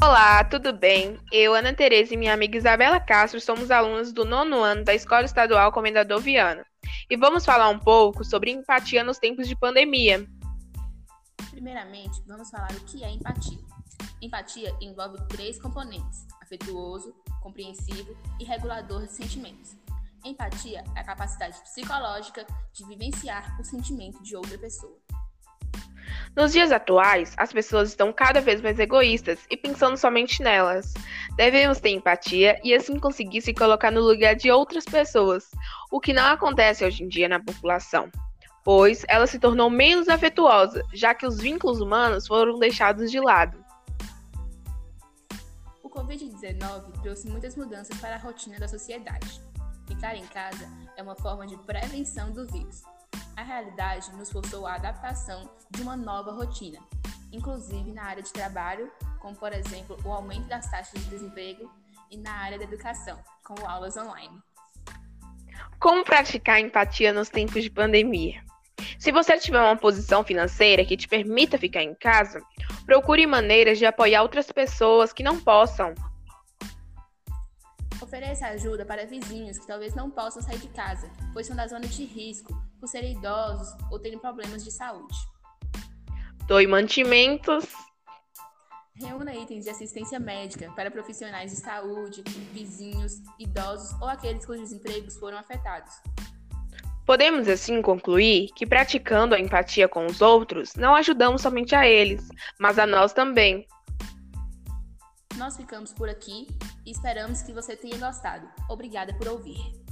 Olá, tudo bem? Eu, Ana Tereza e minha amiga Isabela Castro somos alunas do nono ano da Escola Estadual Comendador Viana e vamos falar um pouco sobre empatia nos tempos de pandemia. Primeiramente, vamos falar o que é empatia. Empatia envolve três componentes: afetuoso, compreensivo e regulador de sentimentos. Empatia é a capacidade psicológica de vivenciar o sentimento de outra pessoa. Nos dias atuais, as pessoas estão cada vez mais egoístas e pensando somente nelas. Devemos ter empatia e assim conseguir se colocar no lugar de outras pessoas, o que não acontece hoje em dia na população, pois ela se tornou menos afetuosa, já que os vínculos humanos foram deixados de lado. O Covid-19 trouxe muitas mudanças para a rotina da sociedade. Ficar em casa é uma forma de prevenção do vírus. A realidade nos forçou à adaptação de uma nova rotina, inclusive na área de trabalho, como por exemplo o aumento das taxas de desemprego, e na área da educação, como aulas online. Como praticar empatia nos tempos de pandemia? Se você tiver uma posição financeira que te permita ficar em casa, procure maneiras de apoiar outras pessoas que não possam Ofereça ajuda para vizinhos que talvez não possam sair de casa, pois são da zona de risco, por serem idosos ou terem problemas de saúde. Doe mantimentos. Reúna itens de assistência médica para profissionais de saúde, vizinhos, idosos ou aqueles cujos empregos foram afetados. Podemos assim concluir que praticando a empatia com os outros, não ajudamos somente a eles, mas a nós também, nós ficamos por aqui e esperamos que você tenha gostado. Obrigada por ouvir.